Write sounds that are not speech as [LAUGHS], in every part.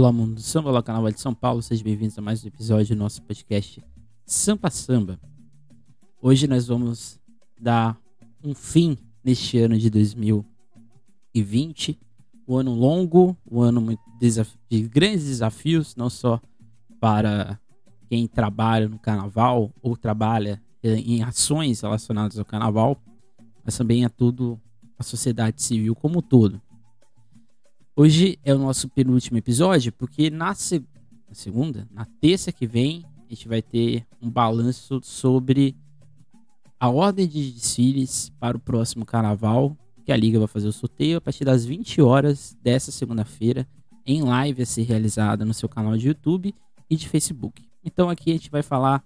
Olá, mundo do samba, olá, Carnaval de São Paulo, sejam bem-vindos a mais um episódio do nosso podcast Sampa Samba. Hoje nós vamos dar um fim neste ano de 2020, um ano longo, um ano de grandes desafios, não só para quem trabalha no carnaval ou trabalha em ações relacionadas ao carnaval, mas também a tudo a sociedade civil como um todo. Hoje é o nosso penúltimo episódio, porque na, seg na segunda, na terça que vem, a gente vai ter um balanço sobre a ordem de desfiles para o próximo carnaval, que a Liga vai fazer o sorteio a partir das 20 horas dessa segunda-feira, em live a ser realizada no seu canal de YouTube e de Facebook. Então aqui a gente vai falar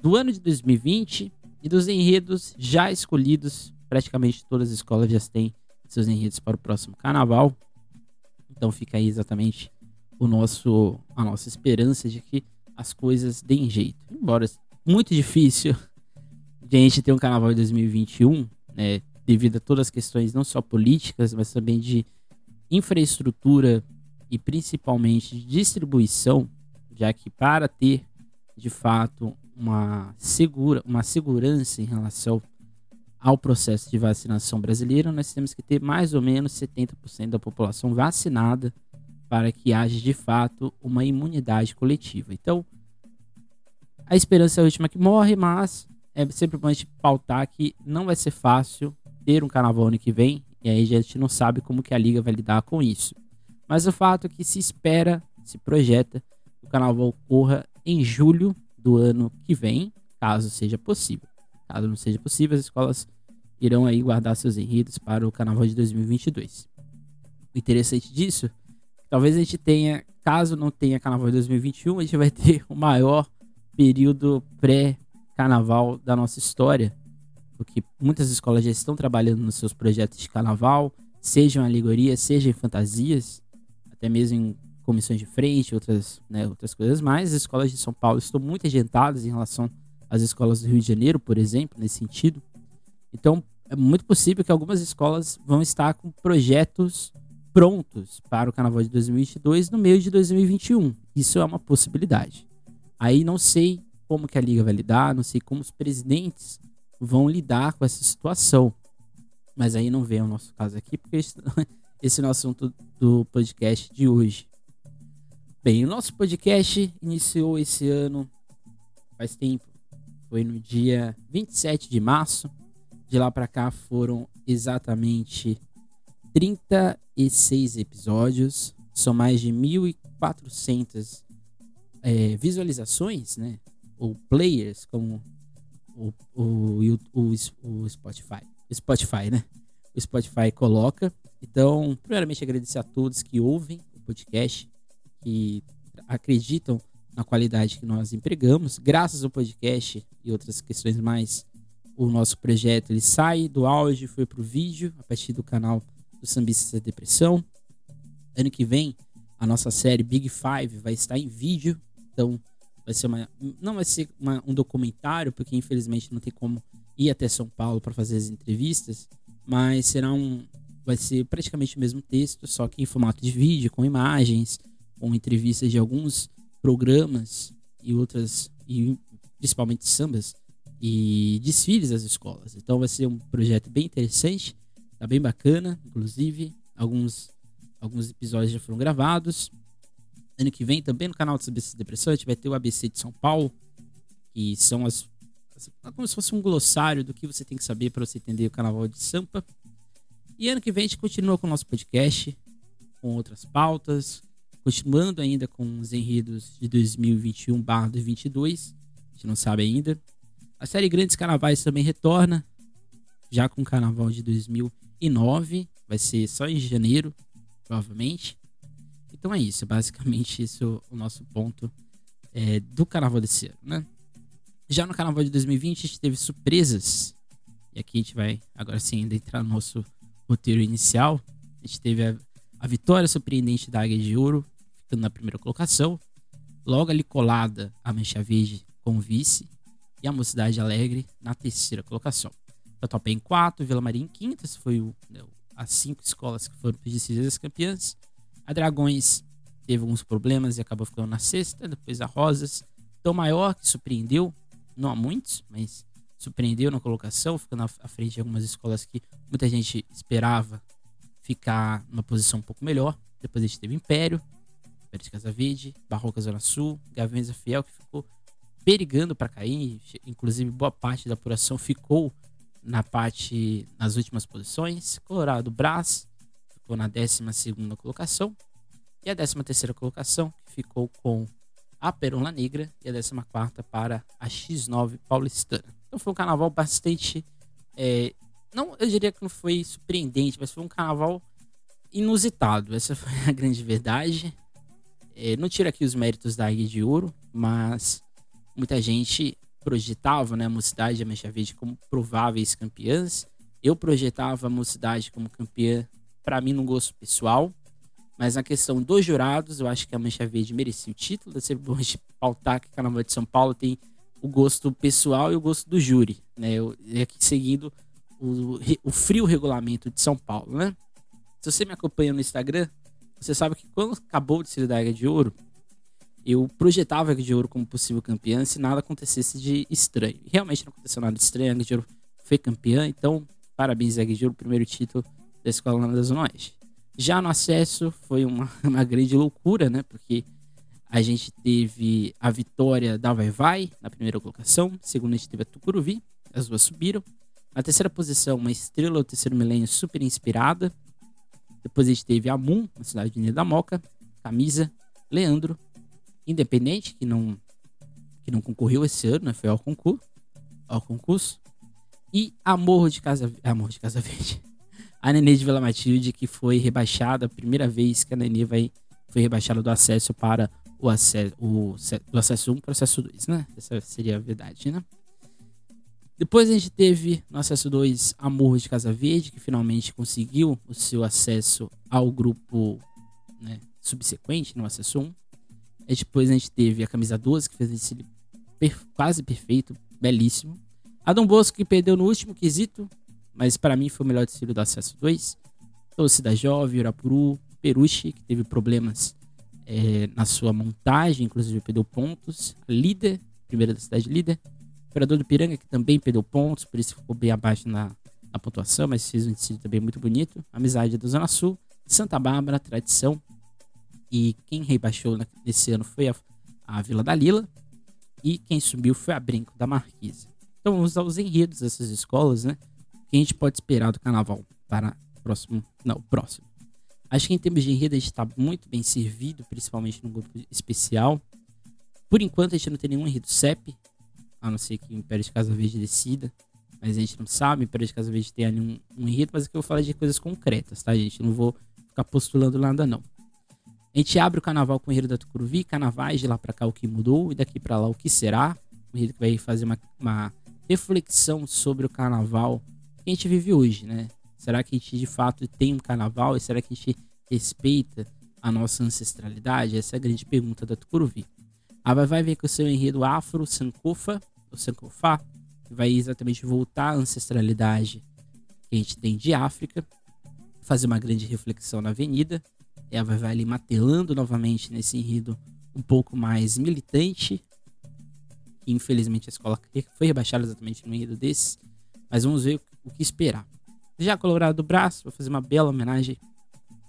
do ano de 2020 e dos enredos já escolhidos. Praticamente todas as escolas já têm seus enredos para o próximo carnaval. Então fica aí exatamente o nosso, a nossa esperança de que as coisas deem jeito. Embora muito difícil [LAUGHS] de a gente ter um carnaval em 2021, né, devido a todas as questões não só políticas, mas também de infraestrutura e principalmente de distribuição, já que para ter de fato uma segura, uma segurança em relação ao processo de vacinação brasileiro, nós temos que ter mais ou menos 70% da população vacinada para que haja de fato uma imunidade coletiva. Então, a esperança é a última que morre, mas é sempre bom a gente pautar que não vai ser fácil ter um carnaval ano que vem, e aí a gente não sabe como que a liga vai lidar com isso. Mas o fato é que se espera, se projeta, o carnaval ocorra em julho do ano que vem, caso seja possível. Caso não seja possível, as escolas irão aí guardar seus enredos para o carnaval de 2022. O interessante disso, talvez a gente tenha, caso não tenha carnaval de 2021, a gente vai ter o maior período pré-carnaval da nossa história, porque muitas escolas já estão trabalhando nos seus projetos de carnaval, sejam alegorias, sejam fantasias, até mesmo em comissões de frente, outras, né, outras coisas mais. As escolas de São Paulo estão muito adiantadas em relação às escolas do Rio de Janeiro, por exemplo, nesse sentido. Então, é muito possível que algumas escolas vão estar com projetos prontos para o Carnaval de 2022 no meio de 2021. Isso é uma possibilidade. Aí não sei como que a liga vai lidar, não sei como os presidentes vão lidar com essa situação. Mas aí não vem o nosso caso aqui, porque esse [LAUGHS] é o assunto do podcast de hoje. Bem, o nosso podcast iniciou esse ano faz tempo. Foi no dia 27 de março de lá para cá foram exatamente 36 episódios, são mais de 1.400 é, visualizações, né? Ou players, como o, o, o, o Spotify. Spotify, né? O Spotify coloca. Então, primeiramente, agradecer a todos que ouvem o podcast, que acreditam na qualidade que nós empregamos. Graças ao podcast e outras questões mais o nosso projeto ele sai do áudio, foi pro vídeo, a partir do canal do Sambistas da Depressão. Ano que vem, a nossa série Big Five vai estar em vídeo, então vai ser uma, não vai ser uma, um documentário, porque infelizmente não tem como ir até São Paulo para fazer as entrevistas, mas será um, vai ser praticamente o mesmo texto, só que em formato de vídeo, com imagens, com entrevistas de alguns programas e outras, e principalmente sambas e desfiles das escolas. Então vai ser um projeto bem interessante, tá bem bacana, inclusive alguns alguns episódios já foram gravados. Ano que vem também no canal do ABC gente vai ter o ABC de São Paulo, que são as, as é como se fosse um glossário do que você tem que saber para você entender o Carnaval de Sampa. E ano que vem a gente continua com o nosso podcast, com outras pautas, continuando ainda com os enredos de 2021/2022. A gente não sabe ainda. A série Grandes Carnavais também retorna, já com o carnaval de 2009. Vai ser só em janeiro, provavelmente. Então é isso, basicamente isso é o nosso ponto é, do carnaval desse ano, né? Já no carnaval de 2020 a gente teve surpresas. E aqui a gente vai agora sim ainda entrar no nosso roteiro inicial. A gente teve a, a vitória surpreendente da Águia de Ouro, ficando na primeira colocação. Logo ali colada a Mancha Verde com o vice e a Mocidade Alegre na terceira colocação. Tatuapé em quarto, Vila Maria em essas foi né, as cinco escolas que foram as campeãs. A Dragões teve alguns problemas e acabou ficando na sexta. Depois a Rosas, Tão Maior, que surpreendeu, não há muitos, mas surpreendeu na colocação, ficando à frente de algumas escolas que muita gente esperava ficar numa posição um pouco melhor. Depois a gente teve Império, Império de Casa Verde, Barroca Zona Sul, Gaviões Fiel, que ficou perigando para cair, inclusive boa parte da apuração ficou na parte nas últimas posições. Colorado Brás ficou na 12 colocação e a 13 colocação ficou com a Perola Negra e a 14 para a X9 Paulistana. Então foi um carnaval bastante é, não, eu diria que não foi surpreendente, mas foi um carnaval inusitado. Essa foi a grande verdade. É, não tira aqui os méritos da Águia de Ouro, mas muita gente projetava né, a Mocidade e a Mancha Verde como prováveis campeãs. Eu projetava a Mocidade como campeã, para mim, no gosto pessoal. Mas na questão dos jurados, eu acho que a Mancha Verde merecia o título. É sempre bom de [LAUGHS] pautar que o Carnaval de São Paulo tem o gosto pessoal e o gosto do júri. Né? Eu, aqui seguindo o, o frio regulamento de São Paulo, né? Se você me acompanha no Instagram, você sabe que quando acabou de ser da Águia de Ouro, eu projetava a de Ouro como possível campeã se nada acontecesse de estranho. E realmente não aconteceu nada de estranho, a de Ouro foi campeã, então parabéns Águia de Ouro, primeiro título da Escola da Zona Oeste. Já no acesso foi uma, [LAUGHS] uma grande loucura, né? Porque a gente teve a vitória da Vai Vai na primeira colocação, segunda a gente teve a Tucuruvi, as duas subiram. Na terceira posição, uma estrela do terceiro milênio super inspirada. Depois a gente teve a Moon, na cidade de Unida da Moca, Camisa, Leandro, Independente, que não, que não concorreu esse ano, né? Foi ao concurso. Ao concurso. E Amor de Casa, Amor de Casa Verde. [LAUGHS] A Nenê de Vila Matilde, que foi rebaixada, primeira vez que a Nenê vai, foi rebaixada do acesso para o acesso, o, acesso 1 para o acesso 2, né? Essa seria a verdade, né? Depois a gente teve no acesso 2 Amor de Casa Verde, que finalmente conseguiu o seu acesso ao grupo né, subsequente, no acesso 1. E depois a gente teve a camisa 12, que fez esse per quase perfeito, belíssimo. A Dom Bosco, que perdeu no último quesito, mas para mim foi o melhor desfile do acesso 2. Torcida Jovem, Urapuru, Peruche, que teve problemas é, na sua montagem, inclusive perdeu pontos. A líder, primeira da cidade líder. Imperador do Piranga, que também perdeu pontos, por isso ficou bem abaixo na, na pontuação, mas fez um desfile também muito bonito. Amizade da Zona Sul, Santa Bárbara, tradição. E quem rebaixou nesse ano foi a, a Vila da Lila. E quem subiu foi a Brinco da Marquise. Então vamos aos enredos dessas escolas, né? O que a gente pode esperar do carnaval para o próximo. Não, próximo. Acho que em termos de enredo a gente está muito bem servido, principalmente no grupo especial. Por enquanto a gente não tem nenhum enredo CEP, a não ser que o Império de Casa Verde decida. Mas a gente não sabe, o Império de Casa Verde tem ali um, um enredo, mas aqui eu vou falar de coisas concretas, tá, gente? Não vou ficar postulando nada, não. A gente abre o carnaval com o enredo da Tucuruvi, carnavais de lá para cá o que mudou e daqui para lá o que será. Um enredo que vai fazer uma, uma reflexão sobre o carnaval que a gente vive hoje, né? Será que a gente de fato tem um carnaval e será que a gente respeita a nossa ancestralidade? Essa é a grande pergunta da Tucuruvi. A Vai vai ver com o seu enredo afro, sankofa, o Sankofá, que vai exatamente voltar à ancestralidade que a gente tem de África, fazer uma grande reflexão na avenida. Ela vai ali matelando novamente nesse enredo um pouco mais militante. Infelizmente a escola foi rebaixada exatamente no enredo desse. Mas vamos ver o que esperar. Já Colorado do Braço, vou fazer uma bela homenagem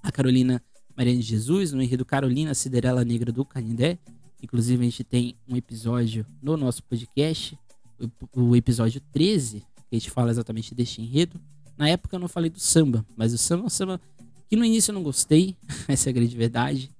a Carolina Maria de Jesus, no enredo Carolina Ciderela Negra do Canindé, Inclusive, a gente tem um episódio no nosso podcast, o episódio 13, que a gente fala exatamente deste enredo. Na época eu não falei do samba, mas o samba é um samba que no início eu não gostei, [LAUGHS] essa é a grande verdade.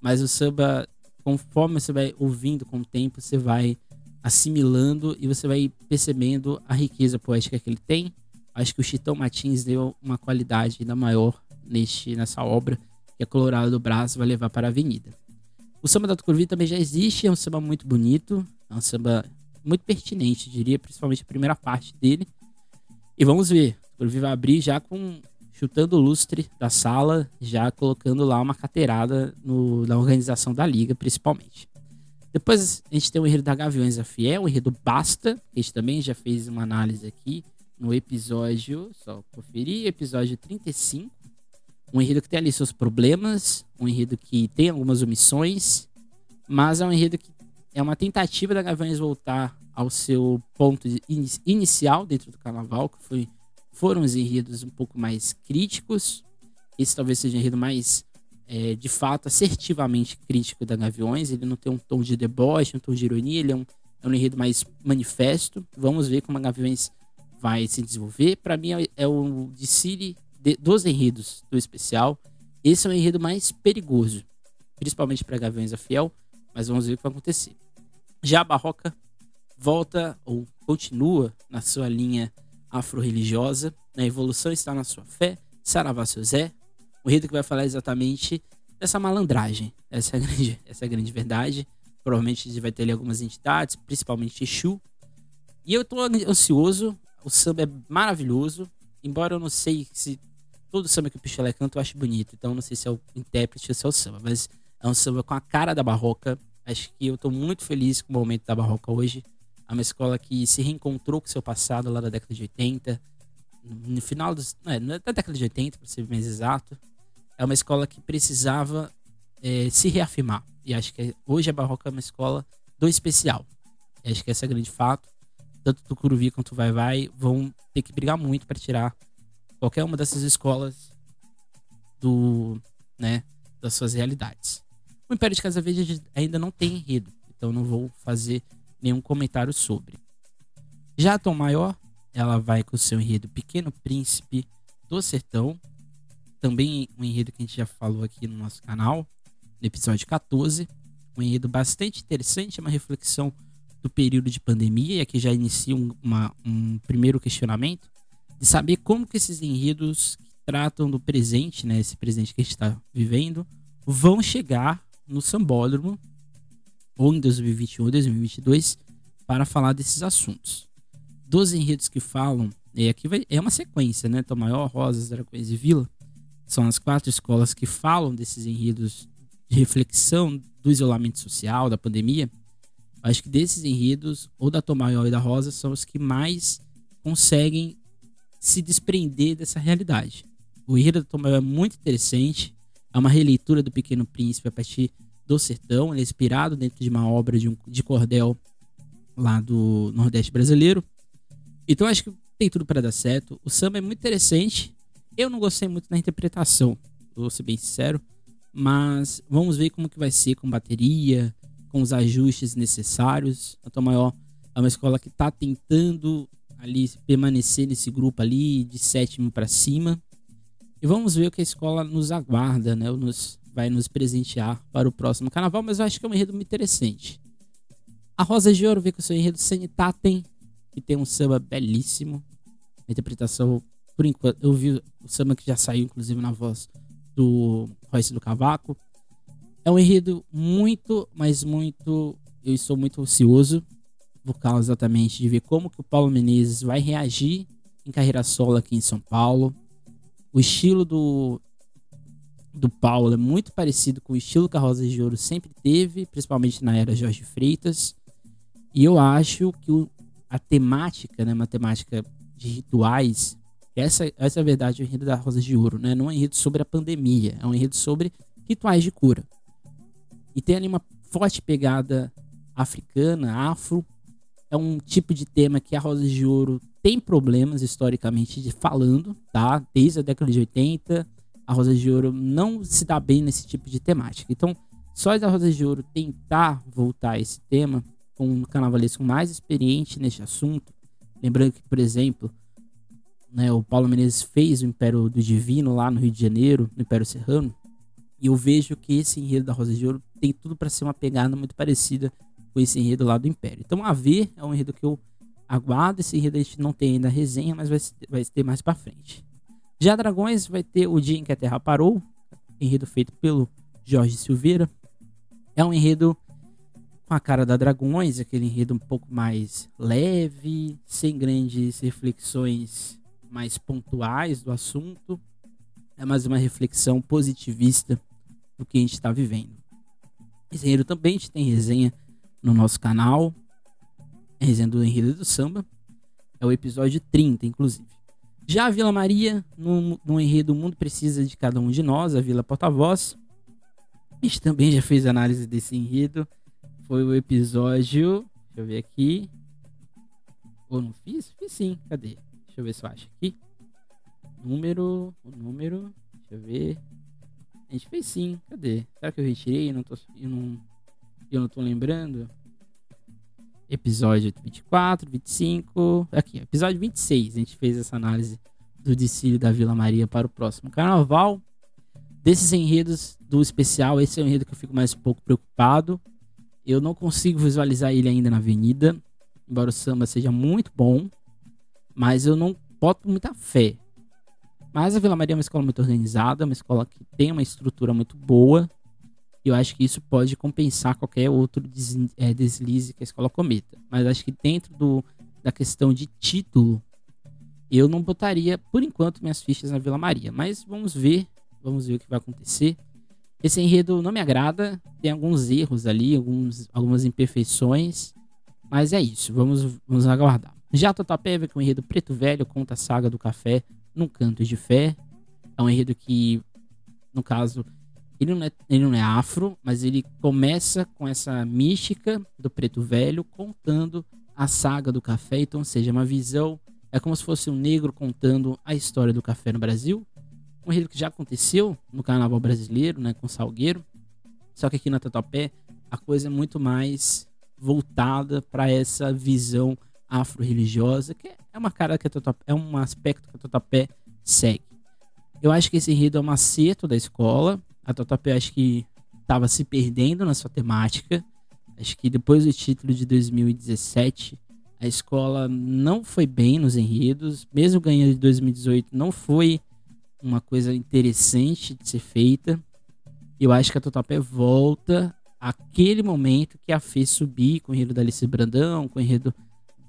Mas o samba, conforme você vai ouvindo com o tempo, você vai assimilando e você vai percebendo a riqueza poética que ele tem. Acho que o Chitão Martins deu uma qualidade ainda maior neste, nessa obra que a Colorado do Braço vai levar para a Avenida. O samba da Tucuruvi também já existe, é um samba muito bonito, é um samba muito pertinente, diria, principalmente a primeira parte dele. E vamos ver, o Tucuruvi vai abrir já com chutando o lustre da sala, já colocando lá uma cateirada no, na organização da liga, principalmente. Depois a gente tem o enredo da Gaviões da Fiel, o enredo Basta, que a gente também já fez uma análise aqui no episódio, só conferir, episódio 35. Um enredo que tem ali seus problemas, um enredo que tem algumas omissões, mas é um enredo que é uma tentativa da Gaviões voltar ao seu ponto in inicial dentro do carnaval, que foi, foram os enredos um pouco mais críticos. Esse talvez seja o enredo mais, é, de fato, assertivamente crítico da Gaviões. Ele não tem um tom de deboche, um tom de ironia, ele é um, é um enredo mais manifesto. Vamos ver como a Gaviões vai se desenvolver. Para mim, é, é o de Siri dos enredos do especial. Esse é o enredo mais perigoso, principalmente para Gaviões da Fiel, mas vamos ver o que vai acontecer. Já a Barroca volta ou continua na sua linha afro-religiosa. A evolução está na sua fé. Saravá seu Zé. O enredo que vai falar exatamente dessa malandragem. Essa é a [LAUGHS] grande, essa é a grande verdade. Provavelmente a gente vai ter ali algumas entidades, principalmente Exu. E eu estou ansioso. O samba é maravilhoso. Embora eu não sei se todo samba que o Pichelé canta eu acho bonito. Então não sei se é o intérprete ou se é o samba. Mas é um samba com a cara da barroca. Acho que eu estou muito feliz com o momento da barroca hoje. É uma escola que se reencontrou com seu passado lá da década de 80. No final dos, é, da década de 80, para ser mais exato. É uma escola que precisava é, se reafirmar. E acho que hoje a Barroca é uma escola do especial. E acho que esse é o grande fato. Tanto do Curuvi quanto o Vai Vai vão ter que brigar muito para tirar qualquer uma dessas escolas do, né, das suas realidades. O Império de Casa Verde ainda não tem enredo, então não vou fazer nenhum comentário sobre. Já a Tom Maior, ela vai com o seu enredo Pequeno Príncipe do Sertão, também um enredo que a gente já falou aqui no nosso canal, no episódio 14. Um enredo bastante interessante, uma reflexão do período de pandemia, e aqui já inicia um, uma, um primeiro questionamento de saber como que esses enredos que tratam do presente, né, esse presente que a gente está vivendo, vão chegar no sambódromo ou em 2021 ou 2022 para falar desses assuntos. Dos enredos que falam, e aqui vai, é uma sequência, né? Tom Maior, Rosas, Dragões e Vila. São as quatro escolas que falam desses enredos de reflexão do isolamento social, da pandemia. Acho que desses enredos, ou da Tom Maior e da Rosa, são os que mais conseguem se desprender dessa realidade. O enredo da Tom Maior é muito interessante. É uma releitura do Pequeno Príncipe a partir do Sertão. Ele é inspirado dentro de uma obra de, um, de cordel lá do Nordeste brasileiro. Então acho que tem tudo para dar certo. O samba é muito interessante. Eu não gostei muito da interpretação, vou ser bem sincero. Mas vamos ver como que vai ser com bateria, com os ajustes necessários. A Tom Maior é uma escola que está tentando ali permanecer nesse grupo ali de sétimo para cima. E vamos ver o que a escola nos aguarda, né? Nos, vai nos presentear para o próximo carnaval, mas eu acho que é um enredo muito interessante. A Rosa de Ouro vem com o seu enredo Sanitatem, que tem um samba belíssimo. A interpretação, por enquanto, eu vi o samba que já saiu, inclusive, na voz do Royce do Cavaco. É um enredo muito, mas muito. Eu estou muito ansioso por causa exatamente de ver como que o Paulo Menezes vai reagir em carreira solo aqui em São Paulo. O estilo do, do Paulo é muito parecido com o estilo que a Rosa de Ouro sempre teve, principalmente na era Jorge Freitas. E eu acho que o, a temática, né, uma temática de rituais, essa, essa é a verdade do enredo da Rosa de Ouro, né? Não é um enredo sobre a pandemia, é um enredo sobre rituais de cura. E tem ali uma forte pegada africana, afro. É um tipo de tema que a Rosa de Ouro tem problemas historicamente de falando, tá? Desde a década de 80, a Rosa de Ouro não se dá bem nesse tipo de temática. Então, só da Rosa de Ouro tentar voltar a esse tema com um carnavalesco mais experiente neste assunto, lembrando que, por exemplo, né, o Paulo Menezes fez o Império do Divino lá no Rio de Janeiro, no Império Serrano, e eu vejo que esse enredo da Rosa de Ouro tem tudo para ser uma pegada muito parecida com esse enredo lá do Império. Então, a ver é um enredo que eu aguardo. Esse enredo a gente não tem ainda resenha, mas vai, vai ter mais para frente. Já Dragões vai ter O Dia em que a Terra Parou, enredo feito pelo Jorge Silveira. É um enredo com a cara da Dragões, aquele enredo um pouco mais leve, sem grandes reflexões mais pontuais do assunto. É mais uma reflexão positivista do que a gente está vivendo. Esse enredo também a gente tem resenha no nosso canal. resenha do enredo do samba. É o episódio 30, inclusive. Já a Vila Maria, no, no enredo O Mundo Precisa de Cada Um de Nós, a Vila Porta-Voz. A gente também já fez análise desse enredo. Foi o episódio. Deixa eu ver aqui. Ou não fiz? Fiz sim. Cadê? Deixa eu ver se eu acho aqui. Número. O número. Deixa eu ver. A gente fez sim. Cadê? Será que eu retirei? Eu não tô, eu não, eu não tô lembrando. Episódio 24, 25. Aqui, episódio 26. A gente fez essa análise do desfile da Vila Maria para o próximo carnaval. Desses enredos do especial, esse é o enredo que eu fico mais um pouco preocupado. Eu não consigo visualizar ele ainda na avenida, embora o samba seja muito bom, mas eu não boto muita fé. Mas a Vila Maria é uma escola muito organizada, uma escola que tem uma estrutura muito boa. E eu acho que isso pode compensar qualquer outro é, deslize que a escola cometa. Mas acho que dentro do, da questão de título, eu não botaria, por enquanto, minhas fichas na Vila Maria. Mas vamos ver, vamos ver o que vai acontecer. Esse enredo não me agrada, tem alguns erros ali, alguns, algumas imperfeições. Mas é isso, vamos, vamos aguardar. Já Totapé vem com o enredo Preto Velho, conta a saga do café num canto de fé. É um enredo que, no caso, ele não, é, ele não é afro, mas ele começa com essa mística do preto velho contando a saga do café. Então, ou seja, uma visão. É como se fosse um negro contando a história do café no Brasil. Um enredo que já aconteceu no carnaval brasileiro, né, com Salgueiro. Só que aqui na Tatuapé a coisa é muito mais voltada para essa visão afro-religiosa, que é uma cara que a Totapé, é um aspecto que a Totapé segue. Eu acho que esse enredo é um acerto da escola. A Totapé acho que estava se perdendo na sua temática. Acho que depois do título de 2017, a escola não foi bem nos enredos. Mesmo ganhando de 2018, não foi uma coisa interessante de ser feita. Eu acho que a Totapé volta àquele momento que a fez subir com o enredo da Alice Brandão, com o enredo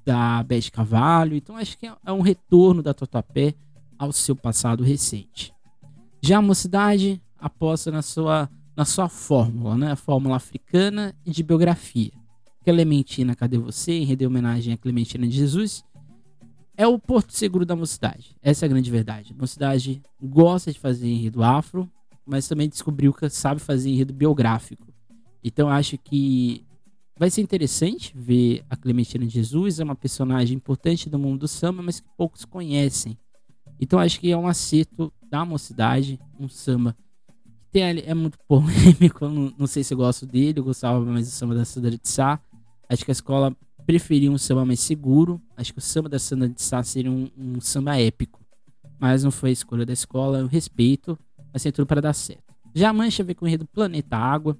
da Beth Cavalho. Então acho que é um retorno da Totapé ao seu passado recente. Já a mocidade aposta na sua, na sua fórmula, né? A fórmula africana e de biografia. Clementina, cadê você? Em render homenagem a Clementina de Jesus. É o porto seguro da mocidade. Essa é a grande verdade. A mocidade gosta de fazer enredo afro, mas também descobriu que sabe fazer enredo biográfico. Então acho que Vai ser interessante ver a Clementina de Jesus, é uma personagem importante do mundo do samba, mas que poucos conhecem. Então acho que é um acerto da mocidade, um samba tem, é muito polêmico, não, não, sei se eu gosto dele, eu gostava mais do samba da Sandra de Sá. Acho que a escola preferia um samba mais seguro, acho que o samba da Sandra de Sá seria um, um samba épico. Mas não foi a escolha da escola, eu respeito, mas tem tudo para dar certo. Já a Mancha vem com o enredo Planeta Água,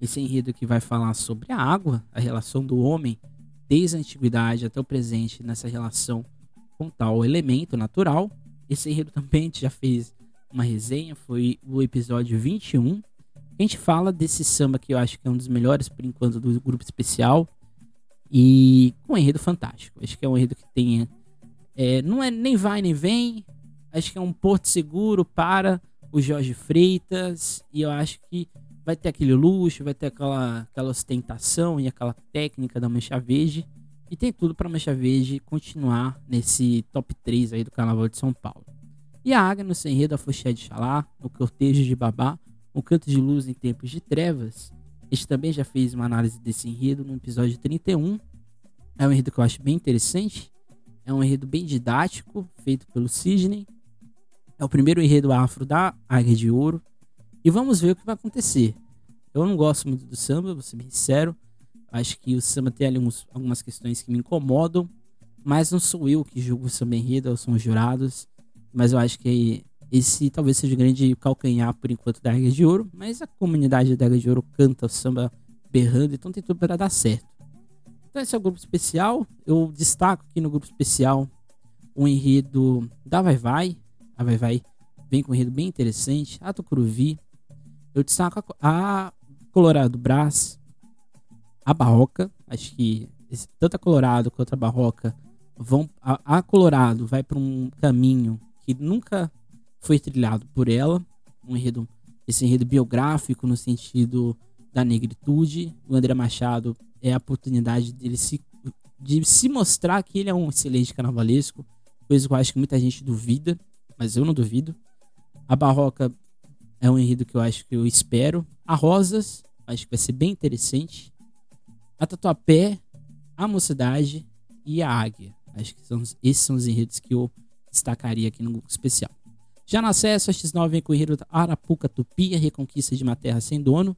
esse enredo que vai falar sobre a água, a relação do homem desde a antiguidade até o presente nessa relação com tal elemento natural. Esse enredo também já fez uma resenha, foi o episódio 21. A gente fala desse samba que eu acho que é um dos melhores por enquanto do grupo especial e com um enredo fantástico. Acho que é um enredo que tem é, não é nem vai nem vem. Acho que é um porto seguro para o Jorge Freitas e eu acho que vai ter aquele luxo, vai ter aquela, aquela ostentação e aquela técnica da Mancha Verde. E tem tudo para a Mancha Verde continuar nesse top 3 aí do Carnaval de São Paulo. E a Águia no Enredo, a Foché de Xalá, o Cortejo de Babá, o Canto de Luz em Tempos de Trevas. Este também já fez uma análise desse enredo no episódio 31. É um enredo que eu acho bem interessante. É um enredo bem didático, feito pelo Sidney. É o primeiro enredo afro da Águia de Ouro. E vamos ver o que vai acontecer. Eu não gosto muito do samba, vou ser bem sincero. Acho que o samba tem ali algumas questões que me incomodam. Mas não sou eu que julgo o samba enredo, são os jurados. Mas eu acho que esse talvez seja o grande calcanhar por enquanto da Águia de Ouro. Mas a comunidade da Águia de Ouro canta samba berrando, então tem tudo para dar certo. Então esse é o grupo especial. Eu destaco aqui no grupo especial o enredo da Vai Vai. A Vai Vai vem com um enredo bem interessante. A Tucuruvi, eu destaco a Colorado Brás, a Barroca. Acho que tanto a Colorado quanto a Barroca vão. A, a Colorado vai para um caminho que nunca foi trilhado por ela. Um enredo, esse enredo biográfico no sentido da negritude. O André Machado é a oportunidade dele se, de se mostrar que ele é um excelente carnavalesco. coisa que eu acho que muita gente duvida, mas eu não duvido. A Barroca é um enredo que eu acho que eu espero. A Rosas, acho que vai ser bem interessante. A Tatuapé, a Mocidade e a Águia. Acho que são, esses são os enredos que eu destacaria aqui no especial. Já no acesso, a X9 vem com o enredo Arapuca Tupi, a Reconquista de uma Terra Sem Dono.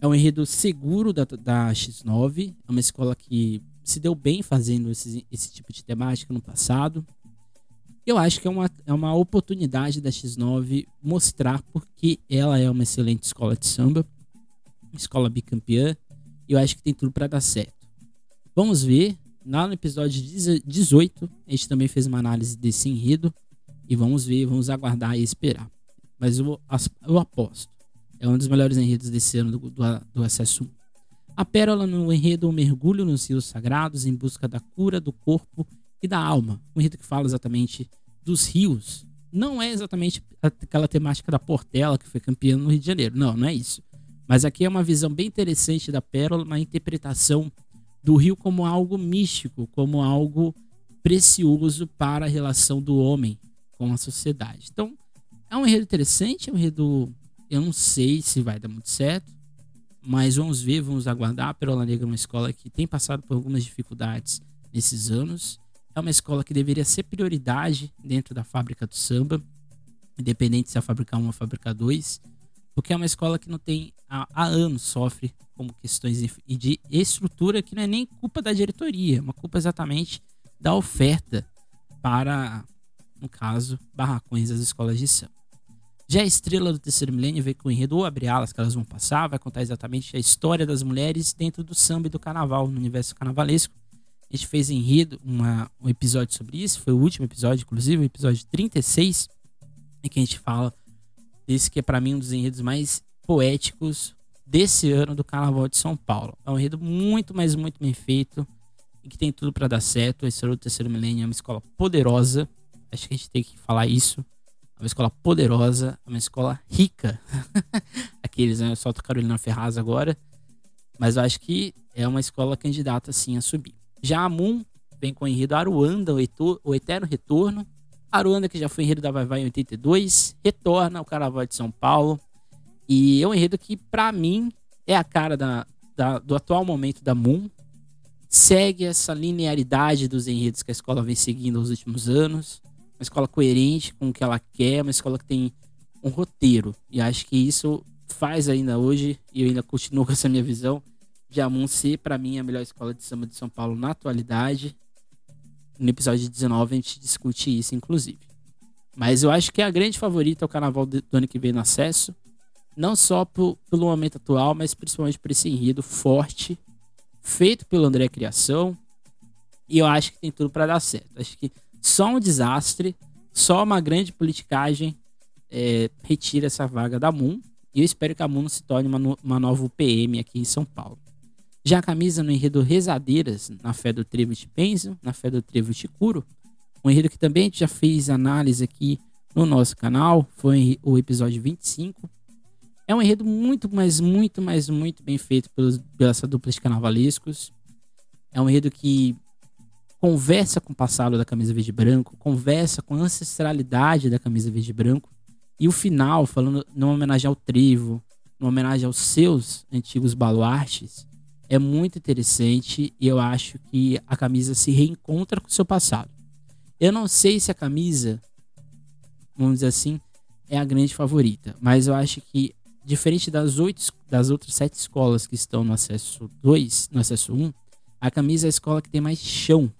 É um enredo seguro da, da X9. É uma escola que se deu bem fazendo esse, esse tipo de temática no passado. Eu acho que é uma, é uma oportunidade da X9 mostrar porque ela é uma excelente escola de samba, escola bicampeã, e eu acho que tem tudo para dar certo. Vamos ver. Lá no episódio 18, a gente também fez uma análise desse enredo. E vamos ver, vamos aguardar e esperar. Mas eu, eu aposto. É um dos melhores enredos desse ano do, do, do Acesso 1. A pérola no enredo um mergulho nos rios sagrados em busca da cura do corpo e da alma. Um enredo que fala exatamente dos rios. Não é exatamente aquela temática da Portela que foi campeã no Rio de Janeiro. Não, não é isso. Mas aqui é uma visão bem interessante da pérola, uma interpretação do rio como algo místico, como algo precioso para a relação do homem com a sociedade. Então, é um enredo interessante, é um enredo. Eu não sei se vai dar muito certo, mas vamos ver, vamos aguardar. A Perola Negra é uma escola que tem passado por algumas dificuldades nesses anos. É uma escola que deveria ser prioridade dentro da fábrica do samba, independente se é fabricar um ou fabricar dois, porque é uma escola que não tem há, há anos sofre como questões de estrutura que não é nem culpa da diretoria, é uma culpa exatamente da oferta para no caso, barracões das escolas de samba. Já a estrela do terceiro milênio veio com o enredo ou abre alas que elas vão passar, vai contar exatamente a história das mulheres dentro do samba e do carnaval, no universo carnavalesco. A gente fez enredo, uma, um episódio sobre isso, foi o último episódio, inclusive, o episódio 36, em que a gente fala desse que é para mim um dos enredos mais poéticos desse ano do Carnaval de São Paulo. É um enredo muito, mas muito bem feito e que tem tudo para dar certo. A Estrela do Terceiro Milênio é uma escola poderosa, Acho que a gente tem que falar isso. É uma escola poderosa, é uma escola rica. [LAUGHS] Aqueles, né? Eu solto Carolina Ferraz agora. Mas eu acho que é uma escola candidata, sim, a subir. Já a Moon vem com o enredo Aruanda, o Eterno Retorno. Aruanda, que já foi enredo da Vai Vai em 82, retorna ao Carnaval de São Paulo. E é um enredo que, para mim, é a cara da, da, do atual momento da Moon. Segue essa linearidade dos enredos que a escola vem seguindo nos últimos anos uma escola coerente com o que ela quer, uma escola que tem um roteiro. E acho que isso faz ainda hoje, e eu ainda continuo [LAUGHS] com essa minha visão, de Amun ser, para mim, a melhor escola de samba de São Paulo na atualidade. No episódio 19 a gente discute isso, inclusive. Mas eu acho que a grande favorita é o carnaval do ano que vem no acesso. Não só pelo momento atual, mas principalmente por esse enredo forte, feito pelo André Criação. E eu acho que tem tudo para dar certo. Acho que só um desastre, só uma grande politicagem é, retira essa vaga da Moon. E eu espero que a Moon se torne uma, uma nova UPM aqui em São Paulo. Já a camisa no enredo Rezadeiras, na fé do Trevo de Penzo, na fé do Trevo de Curo, um enredo que também já fez análise aqui no nosso canal, foi o episódio 25. É um enredo muito, mas muito, mas muito bem feito pelos, pela essa dupla de carnavalescos. É um enredo que conversa com o passado da camisa verde e branco, conversa com a ancestralidade da camisa verde e branco. E o final, falando numa homenagem ao Trevo, numa homenagem aos seus antigos baluartes, é muito interessante e eu acho que a camisa se reencontra com o seu passado. Eu não sei se a camisa, vamos dizer assim, é a grande favorita, mas eu acho que diferente das oito das outras sete escolas que estão no acesso 2, no acesso 1, um, a camisa é a escola que tem mais chão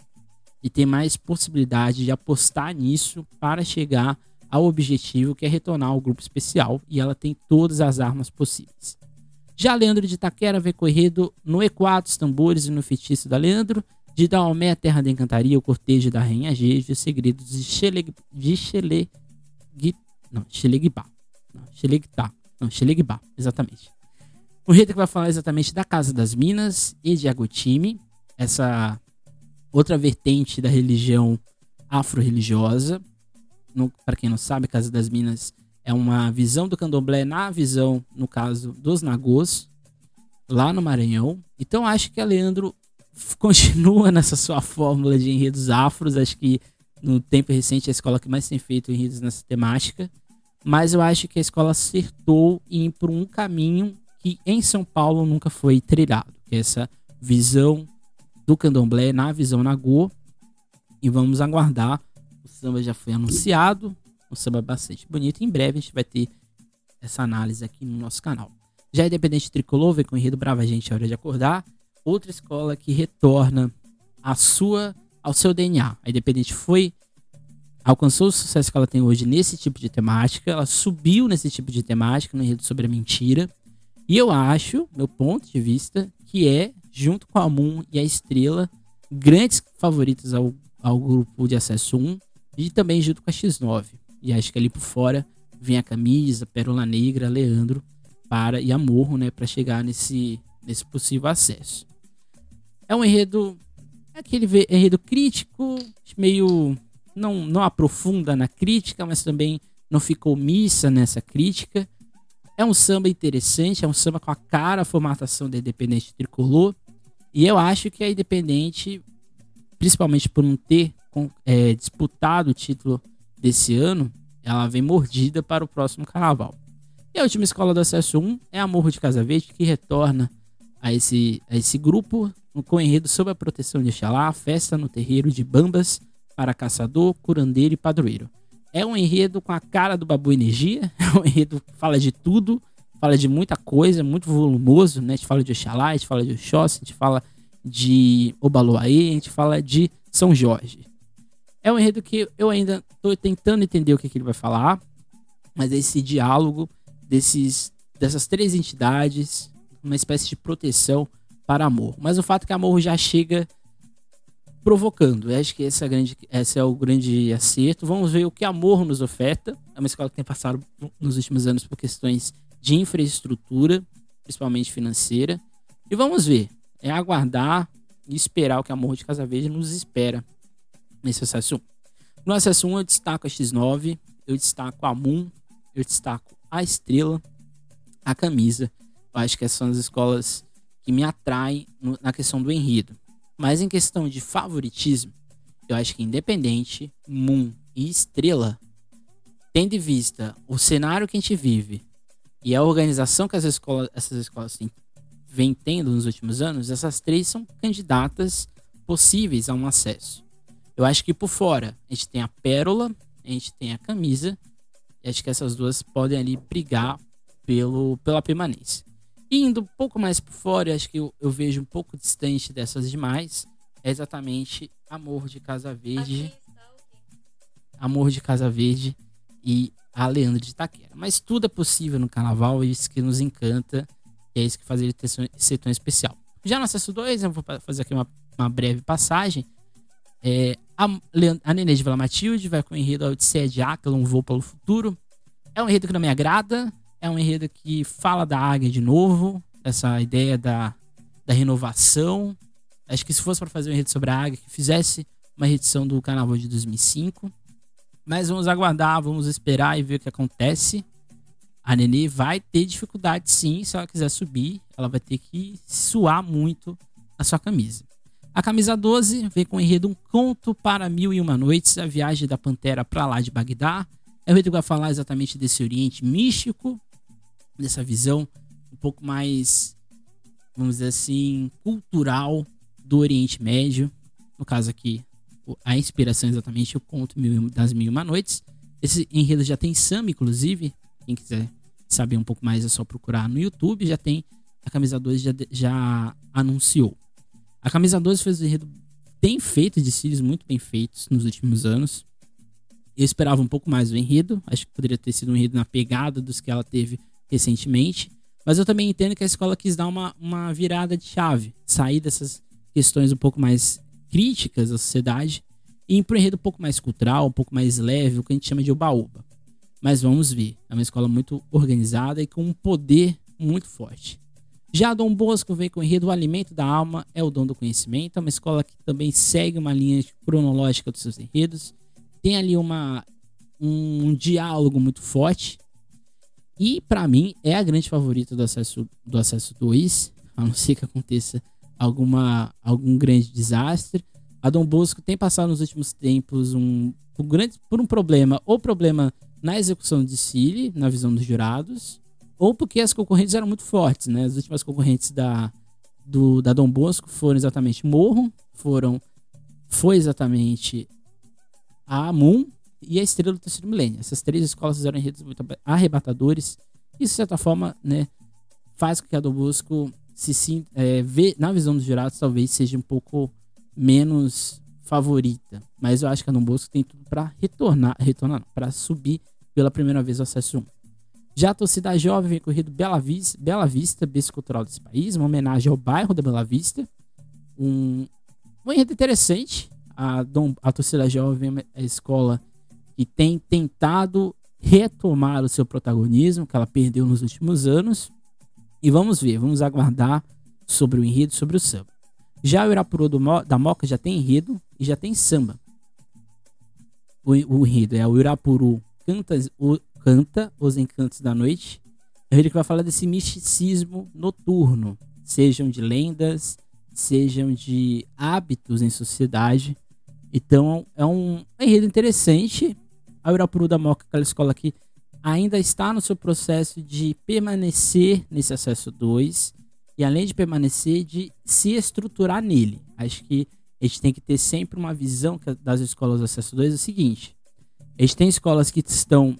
e ter mais possibilidade de apostar nisso para chegar ao objetivo que é retornar ao grupo especial e ela tem todas as armas possíveis. Já Leandro de Itaquera vê corrido no E4, os tambores e no feitiço da Leandro, de Daomé, a terra da encantaria, o cortejo da rainha Gege, os segredos de Xeleg... de Xeleg... não, Xelegibá. Não, Xelegtá. Não, Xelegibá, exatamente. O rei que vai falar exatamente da Casa das Minas e de Agotime, essa outra vertente da religião afro-religiosa. Para quem não sabe, Casa das Minas é uma visão do candomblé na visão, no caso, dos nagôs, lá no Maranhão. Então acho que a Leandro [LAUGHS] continua nessa sua fórmula de enredos afros. Acho que no tempo recente, a escola que mais tem feito enredos nessa temática. Mas eu acho que a escola acertou em ir por um caminho que em São Paulo nunca foi trilhado. É essa visão do candomblé na visão Nagô. E vamos aguardar. O samba já foi anunciado. Um samba bastante bonito. Em breve a gente vai ter essa análise aqui no nosso canal. Já Independente Tricolor vem com o enredo Brava Gente, é hora de acordar. Outra escola que retorna a sua, ao seu DNA. A Independente foi alcançou o sucesso que ela tem hoje nesse tipo de temática, ela subiu nesse tipo de temática, no enredo sobre a mentira. E eu acho, meu ponto de vista, que é, junto com a Moon e a Estrela, grandes favoritos ao, ao grupo de acesso 1 e também junto com a X9. E acho que ali por fora vem a Camisa, Pérola Negra, Leandro para e Amorro, né, para chegar nesse, nesse possível acesso. É um enredo, é aquele enredo crítico, meio não, não aprofunda na crítica, mas também não fica omissa nessa crítica. É um samba interessante, é um samba com a cara a formatação da Independente Tricolor. E eu acho que a Independente, principalmente por não ter é, disputado o título desse ano, ela vem mordida para o próximo carnaval. E a última escola do acesso 1 é a Morro de Casa Verde, que retorna a esse, a esse grupo com enredo sob a proteção de Xalá, festa no terreiro de Bambas, para caçador, curandeiro e padroeiro. É um enredo com a cara do Babu Energia, [LAUGHS] é um enredo que fala de tudo, fala de muita coisa, muito volumoso, né? A gente fala de Oxalá, a gente fala de Oxóssi, a gente fala de Obaloaê, a gente fala de São Jorge. É um enredo que eu ainda estou tentando entender o que, que ele vai falar, mas esse diálogo desses, dessas três entidades, uma espécie de proteção para amor. Mas o fato é que amor já chega provocando. Eu acho que esse é, grande, esse é o grande acerto. Vamos ver o que Amor nos oferta. É uma escola que tem passado nos últimos anos por questões de infraestrutura, principalmente financeira. E vamos ver. É aguardar e esperar o que Amor de Casa Verde nos espera nesse acesso 1. No acesso 1 eu destaco a X9, eu destaco a Moon, eu destaco a Estrela, a Camisa. Eu acho que essas são as escolas que me atraem na questão do enredo. Mas em questão de favoritismo, eu acho que Independente, Moon e Estrela, tendo em vista o cenário que a gente vive e a organização que as escolas, essas escolas têm, vêm tendo nos últimos anos, essas três são candidatas possíveis a um acesso. Eu acho que por fora a gente tem a Pérola, a gente tem a Camisa, e acho que essas duas podem ali brigar pelo, pela permanência indo um pouco mais por fora, acho que eu, eu, vejo um pouco distante dessas demais, é exatamente Amor de Casa Verde. Amor de Casa Verde e a Leandro de Itaquera. Mas tudo é possível no carnaval, é isso que nos encanta, é isso que faz ele ter, ser tão especial. Já no acesso 2, eu vou fazer aqui uma, uma breve passagem. É, a, a Nenê de Vila Matilde vai com o enredo Odisseia de Áquila, um voo pelo futuro. É um enredo que não me agrada, é um enredo que fala da águia de novo, essa ideia da, da renovação. Acho que se fosse para fazer um enredo sobre a águia, que fizesse uma edição do carnaval de 2005. Mas vamos aguardar, vamos esperar e ver o que acontece. A Nenê vai ter dificuldade sim, se ela quiser subir, ela vai ter que suar muito a sua camisa. A camisa 12 vem com o enredo Um Conto para Mil e Uma Noites, a viagem da Pantera para lá de Bagdá. É que vai falar exatamente desse Oriente místico, dessa visão um pouco mais, vamos dizer assim, cultural do Oriente Médio. No caso aqui, a inspiração é exatamente o conto das Mil e Uma Noites. Esse enredo já tem samba, inclusive. Quem quiser saber um pouco mais é só procurar no YouTube. Já tem. A camisa 2 já, já anunciou. A camisa 12 fez um enredo bem feito, de cílios muito bem feitos nos últimos anos. Eu esperava um pouco mais do enredo. Acho que poderia ter sido um enredo na pegada dos que ela teve recentemente. Mas eu também entendo que a escola quis dar uma, uma virada de chave, sair dessas questões um pouco mais críticas da sociedade e ir para um enredo um pouco mais cultural, um pouco mais leve, o que a gente chama de oba-oba. Mas vamos ver, é uma escola muito organizada e com um poder muito forte. Já Dom Bosco vem com o enredo O Alimento da Alma é o Dom do Conhecimento, é uma escola que também segue uma linha cronológica dos seus enredos, tem ali uma, um, um diálogo muito forte, e para mim é a grande favorita do acesso do acesso 2, a não ser que aconteça alguma algum grande desastre. A Dom Bosco tem passado nos últimos tempos um, um grande, por um problema, ou problema na execução do desfile, na visão dos jurados, ou porque as concorrentes eram muito fortes, né? As últimas concorrentes da, do, da Dom Bosco foram exatamente Morro, foram foi exatamente a Moon e a Estrela do Terceiro Milênio. Essas três escolas fizeram enredos muito arrebatadores. Isso, de certa forma, né, faz com que a Dom Bosco se é, vê, na visão dos jurados, talvez seja um pouco menos favorita. Mas eu acho que a Dom Bosco tem tudo para retornar, retornar para subir pela primeira vez ao acesso 1. Já a torcida jovem vem corrido Bela Vista, Bela Vista, berço cultural desse país, uma homenagem ao bairro da Bela Vista. Um, um enredo interessante. A, Dom, a torcida jovem é a escola que tem tentado retomar o seu protagonismo que ela perdeu nos últimos anos. E vamos ver, vamos aguardar sobre o enredo, sobre o samba. Já o Irapuru do, da Moca já tem enredo e já tem samba. O, o enredo é o Irapuru o, canta Os Encantos da Noite. É ele que vai falar desse misticismo noturno, sejam de lendas, sejam de hábitos em sociedade. Então é um enredo interessante. A Urapuru da Moca, aquela escola que ainda está no seu processo de permanecer nesse acesso 2 e além de permanecer, de se estruturar nele. Acho que a gente tem que ter sempre uma visão das escolas do acesso 2 é o seguinte: a gente tem escolas que estão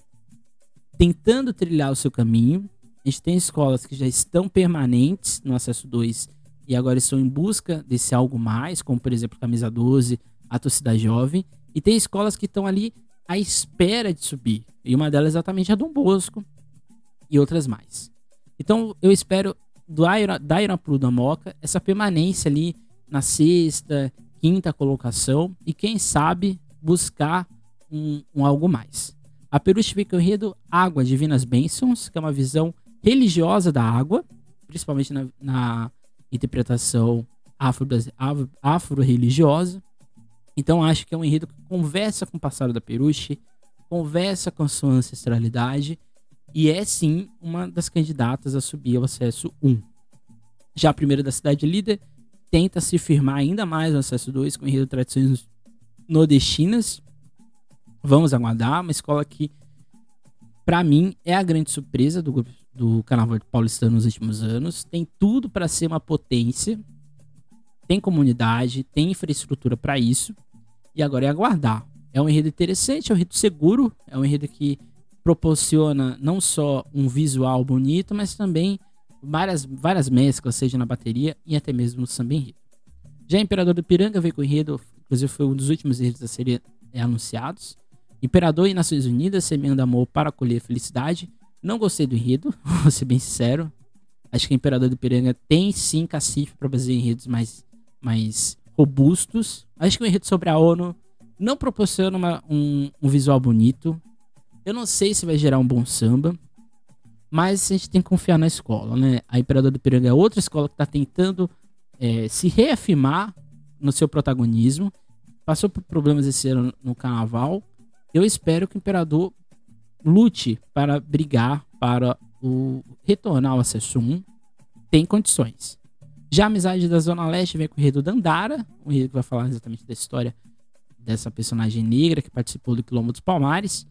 tentando trilhar o seu caminho. A gente tem escolas que já estão permanentes no acesso 2 e agora estão em busca desse algo mais, como por exemplo Camisa 12, a torcida jovem. E tem escolas que estão ali à espera de subir. E uma delas é exatamente a Dom Bosco e outras mais. Então eu espero do Aira, da da Moca essa permanência ali na sexta, quinta colocação e quem sabe buscar um, um algo mais. A Peruche fica enredo Água, Divinas Bênçãos, que é uma visão religiosa da água, principalmente na, na interpretação afro-religiosa. Afro então acho que é um enredo que conversa com o passado da Peruche, conversa com a sua ancestralidade e é sim uma das candidatas a subir ao acesso 1. Já a primeira da cidade líder tenta se firmar ainda mais no acesso 2 com o enredo Tradições Nordestinas, Vamos aguardar. Uma escola que, para mim, é a grande surpresa do grupo do Carnaval Paulistano nos últimos anos. Tem tudo para ser uma potência. Tem comunidade, tem infraestrutura para isso. E agora é aguardar. É um enredo interessante, é um enredo seguro, é um enredo que proporciona não só um visual bonito, mas também várias, várias mesclas, seja na bateria e até mesmo no samba enredo. Já Imperador do Piranga veio com enredo, inclusive foi um dos últimos enredos a serem anunciados. Imperador e Nações Unidas, semeando amor para colher felicidade. Não gostei do enredo, [LAUGHS] vou ser bem sincero. Acho que o Imperador do Piranga tem sim cacife para fazer enredos mais, mais robustos. Acho que o enredo sobre a ONU não proporciona uma, um, um visual bonito. Eu não sei se vai gerar um bom samba. Mas a gente tem que confiar na escola, né? A Imperador do Piranga é outra escola que está tentando é, se reafirmar no seu protagonismo. Passou por problemas esse ano no carnaval, eu espero que o imperador lute para brigar para o retornar ao acesso 1. Tem condições. Já a amizade da Zona Leste vem com o Enredo Dandara, o Enredo que vai falar exatamente da história dessa personagem negra que participou do Quilombo dos Palmares.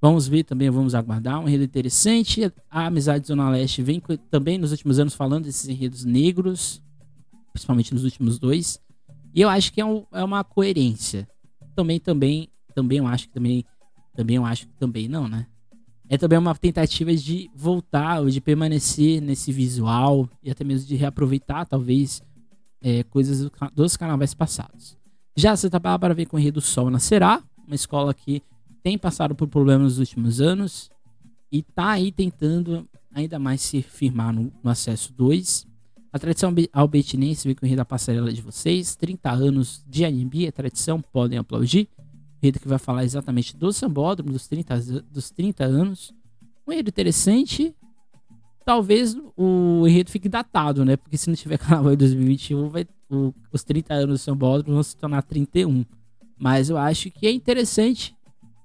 Vamos ver também, vamos aguardar. Um enredo interessante. A Amizade Zona Leste vem também nos últimos anos falando desses enredos negros, principalmente nos últimos dois. E eu acho que é, um, é uma coerência. Também, também também eu acho que também. Também eu acho que também não, né? É também uma tentativa de voltar ou de permanecer nesse visual e até mesmo de reaproveitar, talvez, é, coisas dos carnavais passados. Já Santa Bárbara vem com o Rio do Sol Nascerá, uma escola que tem passado por problemas nos últimos anos e tá aí tentando ainda mais se firmar no, no acesso 2. A tradição albertinense vem com o Rio da Passarela de vocês, 30 anos de Anhembi, a tradição, podem aplaudir enredo que vai falar exatamente do sambódromo, dos 30, dos 30 anos. Um enredo interessante. Talvez o enredo fique datado, né? Porque se não tiver [LAUGHS] carnaval em 2021, vai, o, os 30 anos do sambódromo vão se tornar 31. Mas eu acho que é interessante.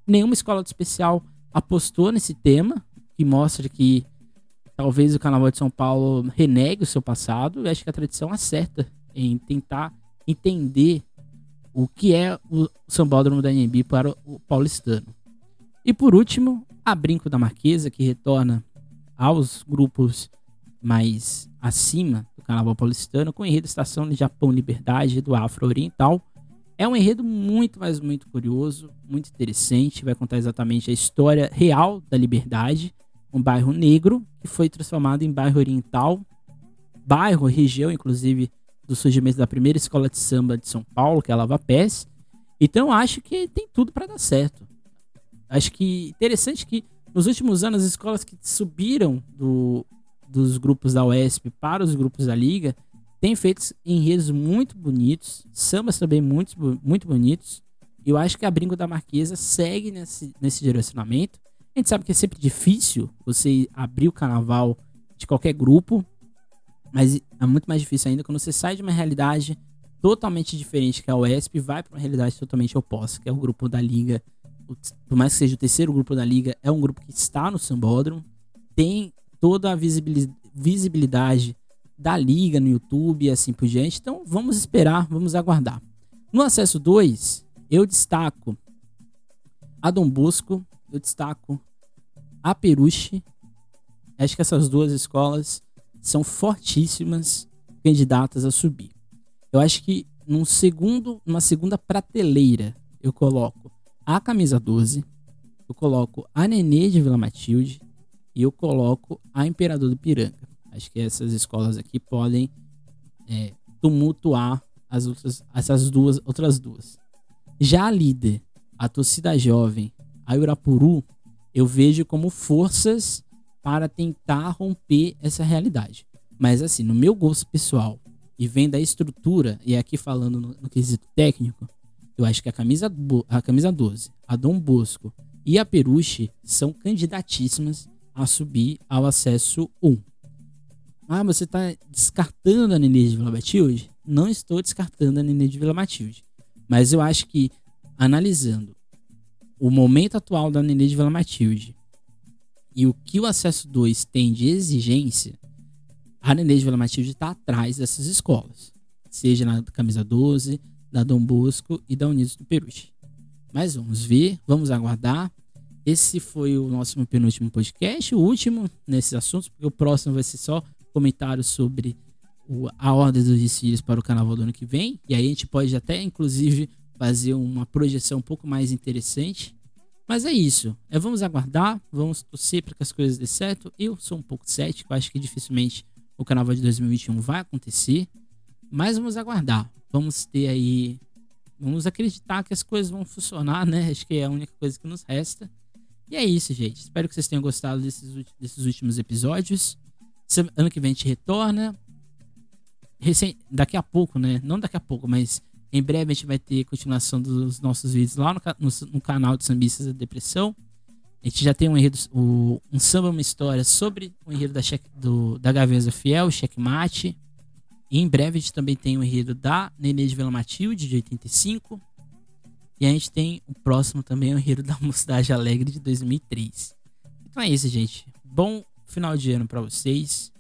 Nenhuma escola de especial apostou nesse tema, que mostra que talvez o Carnaval de São Paulo renegue o seu passado. Eu acho que a tradição acerta em tentar entender o que é o sambódromo da NB para o paulistano. E por último, a Brinco da Marquesa, que retorna aos grupos mais acima do carnaval paulistano, com o enredo Estação de Japão Liberdade do Afro Oriental. É um enredo muito, mas muito curioso, muito interessante. Vai contar exatamente a história real da liberdade, um bairro negro que foi transformado em bairro oriental, bairro, região, inclusive, do surgimento da primeira escola de samba de São Paulo, que é a Lava Pés. Então acho que tem tudo para dar certo. Acho que interessante que nos últimos anos as escolas que subiram do, dos grupos da UESP para os grupos da Liga têm feito enredos muito bonitos, sambas também muito, muito bonitos. E eu acho que a Brinco da Marquesa segue nesse, nesse direcionamento. A gente sabe que é sempre difícil você abrir o carnaval de qualquer grupo, mas é muito mais difícil ainda quando você sai de uma realidade totalmente diferente que é a UESP e vai para uma realidade totalmente oposta, que é o grupo da Liga. Por mais que seja o terceiro grupo da Liga, é um grupo que está no Sambódromo, tem toda a visibilidade da Liga no YouTube e assim por diante. Então vamos esperar, vamos aguardar. No acesso 2, eu destaco a Dom Bosco, eu destaco a Peruche. Acho que essas duas escolas são fortíssimas candidatas a subir. Eu acho que num segundo, numa segunda prateleira, eu coloco a camisa 12, eu coloco a Nenê de Vila Matilde e eu coloco a Imperador do Piranga. Acho que essas escolas aqui podem é, tumultuar as outras, essas duas outras duas. Já a líder, a torcida jovem, a Urapuru, eu vejo como forças para tentar romper essa realidade. Mas assim, no meu gosto pessoal, e vem da estrutura, e aqui falando no, no quesito técnico, eu acho que a camisa, a camisa 12, a Dom Bosco e a Peruche são candidatíssimas a subir ao acesso 1. Ah, você está descartando a Nenê de Vila Matilde? Não estou descartando a Nenê de Vila Matilde. Mas eu acho que, analisando o momento atual da Nenê de Vila Matilde e o que o acesso 2 tem de exigência, a Nenê de Vila Matilde está atrás dessas escolas, seja na camisa 12, da Dom Bosco e da Unidos do Peruche. Mas vamos ver, vamos aguardar. Esse foi o nosso penúltimo podcast, o último nesses assuntos, porque o próximo vai ser só comentários sobre o, a ordem dos desfiles para o carnaval do ano que vem. E aí a gente pode até, inclusive, fazer uma projeção um pouco mais interessante mas é isso. É, vamos aguardar, vamos torcer para que as coisas dê certo. Eu sou um pouco cético, acho que dificilmente o carnaval de 2021 vai acontecer. Mas vamos aguardar. Vamos ter aí. Vamos acreditar que as coisas vão funcionar, né? Acho que é a única coisa que nos resta. E é isso, gente. Espero que vocês tenham gostado desses, desses últimos episódios. Ano que vem a gente retorna. Daqui a pouco, né? Não daqui a pouco, mas em breve a gente vai ter continuação dos nossos vídeos lá no, no, no canal de Sambistas da Depressão. A gente já tem um enredo, o, um samba, uma história sobre o enredo da, da Gaveza Fiel, Checkmate. E em breve a gente também tem o enredo da Nenê de Vila Matilde, de 85. E a gente tem o próximo também, o enredo da Mocidade Alegre, de 2003. Então é isso, gente. Bom final de ano para vocês.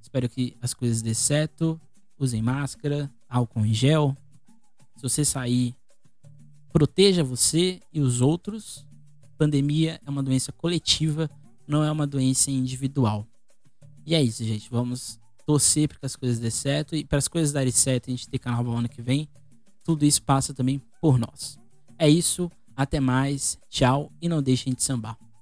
Espero que as coisas dê certo. Usem máscara, álcool em gel, se você sair, proteja você e os outros. Pandemia é uma doença coletiva, não é uma doença individual. E é isso, gente. Vamos torcer para que as coisas dê certo e para as coisas darem certo, a gente ter carnaval ano que vem. Tudo isso passa também por nós. É isso, até mais, tchau e não deixem de sambar.